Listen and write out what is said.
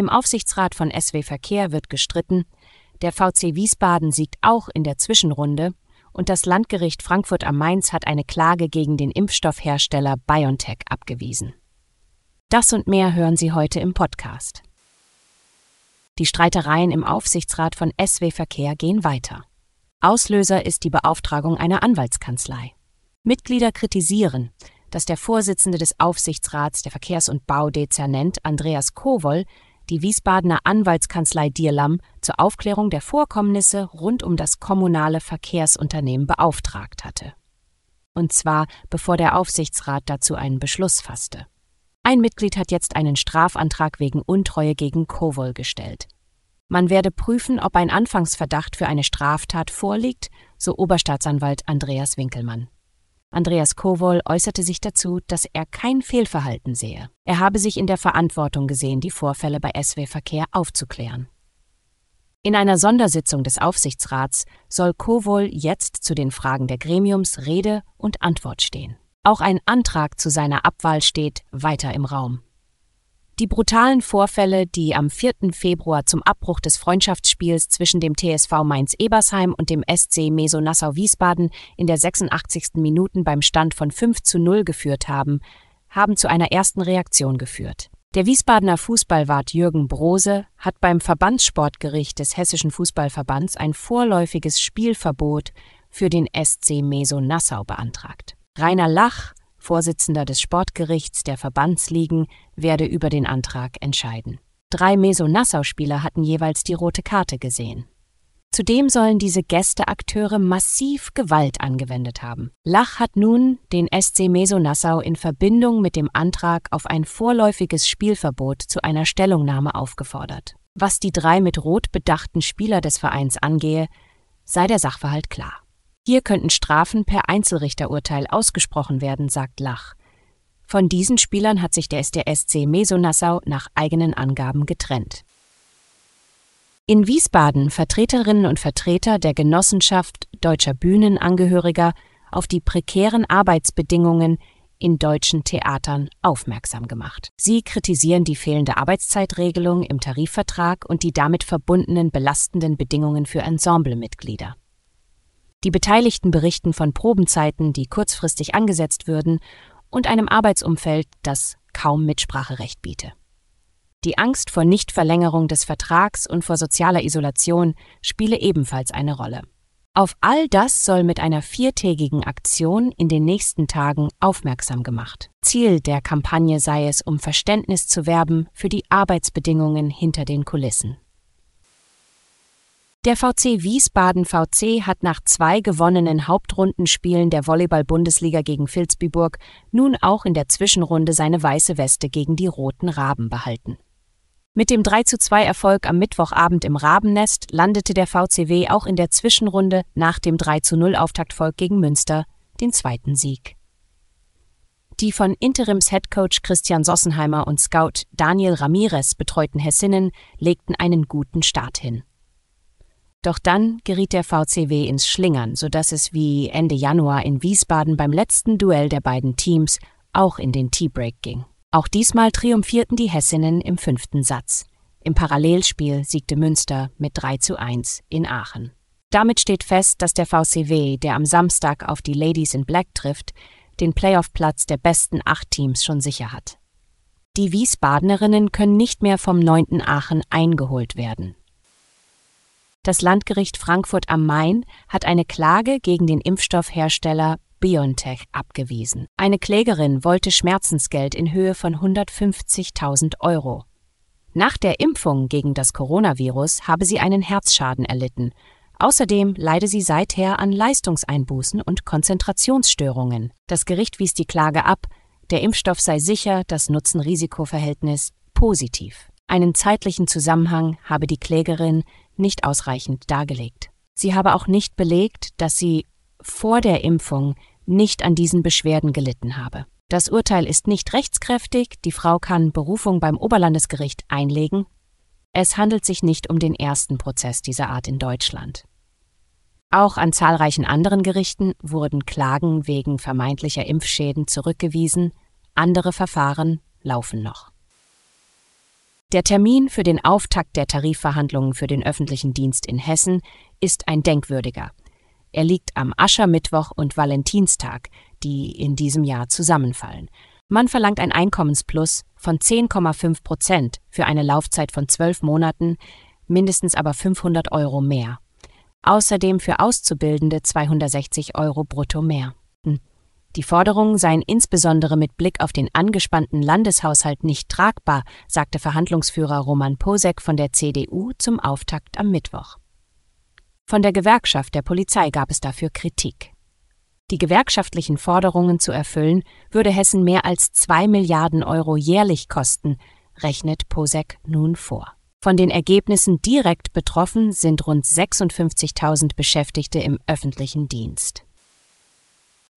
Im Aufsichtsrat von SW Verkehr wird gestritten, der VC Wiesbaden siegt auch in der Zwischenrunde und das Landgericht Frankfurt am Main hat eine Klage gegen den Impfstoffhersteller BioNTech abgewiesen. Das und mehr hören Sie heute im Podcast. Die Streitereien im Aufsichtsrat von SW Verkehr gehen weiter. Auslöser ist die Beauftragung einer Anwaltskanzlei. Mitglieder kritisieren, dass der Vorsitzende des Aufsichtsrats der Verkehrs- und Baudezernent Andreas Kowol die Wiesbadener Anwaltskanzlei Dierlam zur Aufklärung der Vorkommnisse rund um das kommunale Verkehrsunternehmen beauftragt hatte. Und zwar bevor der Aufsichtsrat dazu einen Beschluss fasste. Ein Mitglied hat jetzt einen Strafantrag wegen Untreue gegen Kowol gestellt. Man werde prüfen, ob ein Anfangsverdacht für eine Straftat vorliegt, so Oberstaatsanwalt Andreas Winkelmann. Andreas Kowol äußerte sich dazu, dass er kein Fehlverhalten sehe. Er habe sich in der Verantwortung gesehen, die Vorfälle bei SW Verkehr aufzuklären. In einer Sondersitzung des Aufsichtsrats soll Kowol jetzt zu den Fragen der Gremiums Rede und Antwort stehen. Auch ein Antrag zu seiner Abwahl steht weiter im Raum. Die brutalen Vorfälle, die am 4. Februar zum Abbruch des Freundschaftsspiels zwischen dem TSV Mainz-Ebersheim und dem SC Meso Nassau-Wiesbaden in der 86. Minuten beim Stand von 5 zu 0 geführt haben, haben zu einer ersten Reaktion geführt. Der Wiesbadener Fußballwart Jürgen Brose hat beim Verbandssportgericht des Hessischen Fußballverbands ein vorläufiges Spielverbot für den SC Meso Nassau beantragt. Rainer Lach Vorsitzender des Sportgerichts der Verbandsligen, werde über den Antrag entscheiden. Drei Meso-Nassau-Spieler hatten jeweils die rote Karte gesehen. Zudem sollen diese Gästeakteure massiv Gewalt angewendet haben. Lach hat nun den SC Meso-Nassau in Verbindung mit dem Antrag auf ein vorläufiges Spielverbot zu einer Stellungnahme aufgefordert. Was die drei mit Rot bedachten Spieler des Vereins angehe, sei der Sachverhalt klar. Hier könnten Strafen per Einzelrichterurteil ausgesprochen werden, sagt Lach. Von diesen Spielern hat sich der SC Meso-Nassau nach eigenen Angaben getrennt. In Wiesbaden Vertreterinnen und Vertreter der Genossenschaft deutscher Bühnenangehöriger auf die prekären Arbeitsbedingungen in deutschen Theatern aufmerksam gemacht. Sie kritisieren die fehlende Arbeitszeitregelung im Tarifvertrag und die damit verbundenen belastenden Bedingungen für Ensemblemitglieder. Die Beteiligten berichten von Probenzeiten, die kurzfristig angesetzt würden, und einem Arbeitsumfeld, das kaum Mitspracherecht biete. Die Angst vor Nichtverlängerung des Vertrags und vor sozialer Isolation spiele ebenfalls eine Rolle. Auf all das soll mit einer viertägigen Aktion in den nächsten Tagen aufmerksam gemacht. Ziel der Kampagne sei es, um Verständnis zu werben für die Arbeitsbedingungen hinter den Kulissen. Der VC Wiesbaden VC hat nach zwei gewonnenen Hauptrundenspielen der Volleyball-Bundesliga gegen Vilsbiburg nun auch in der Zwischenrunde seine weiße Weste gegen die Roten Raben behalten. Mit dem 3:2 Erfolg am Mittwochabend im Rabennest landete der VCW auch in der Zwischenrunde nach dem 3:0 Auftaktvolk gegen Münster den zweiten Sieg. Die von Interims-Headcoach Christian Sossenheimer und Scout Daniel Ramirez betreuten Hessinnen legten einen guten Start hin. Doch dann geriet der VCW ins Schlingern, sodass es wie Ende Januar in Wiesbaden beim letzten Duell der beiden Teams auch in den Teabreak ging. Auch diesmal triumphierten die Hessinnen im fünften Satz. Im Parallelspiel siegte Münster mit 3 zu 1 in Aachen. Damit steht fest, dass der VCW, der am Samstag auf die Ladies in Black trifft, den Playoff-Platz der besten acht Teams schon sicher hat. Die Wiesbadenerinnen können nicht mehr vom 9. Aachen eingeholt werden. Das Landgericht Frankfurt am Main hat eine Klage gegen den Impfstoffhersteller BioNTech abgewiesen. Eine Klägerin wollte Schmerzensgeld in Höhe von 150.000 Euro. Nach der Impfung gegen das Coronavirus habe sie einen Herzschaden erlitten. Außerdem leide sie seither an Leistungseinbußen und Konzentrationsstörungen. Das Gericht wies die Klage ab, der Impfstoff sei sicher, das Nutzen-Risiko-Verhältnis positiv. Einen zeitlichen Zusammenhang habe die Klägerin nicht ausreichend dargelegt. Sie habe auch nicht belegt, dass sie vor der Impfung nicht an diesen Beschwerden gelitten habe. Das Urteil ist nicht rechtskräftig, die Frau kann Berufung beim Oberlandesgericht einlegen. Es handelt sich nicht um den ersten Prozess dieser Art in Deutschland. Auch an zahlreichen anderen Gerichten wurden Klagen wegen vermeintlicher Impfschäden zurückgewiesen, andere Verfahren laufen noch. Der Termin für den Auftakt der Tarifverhandlungen für den öffentlichen Dienst in Hessen ist ein denkwürdiger. Er liegt am Aschermittwoch und Valentinstag, die in diesem Jahr zusammenfallen. Man verlangt ein Einkommensplus von 10,5 Prozent für eine Laufzeit von zwölf Monaten, mindestens aber 500 Euro mehr. Außerdem für Auszubildende 260 Euro brutto mehr. Die Forderungen seien insbesondere mit Blick auf den angespannten Landeshaushalt nicht tragbar, sagte Verhandlungsführer Roman Posek von der CDU zum Auftakt am Mittwoch. Von der Gewerkschaft der Polizei gab es dafür Kritik. Die gewerkschaftlichen Forderungen zu erfüllen, würde Hessen mehr als zwei Milliarden Euro jährlich kosten, rechnet Posek nun vor. Von den Ergebnissen direkt betroffen sind rund 56.000 Beschäftigte im öffentlichen Dienst.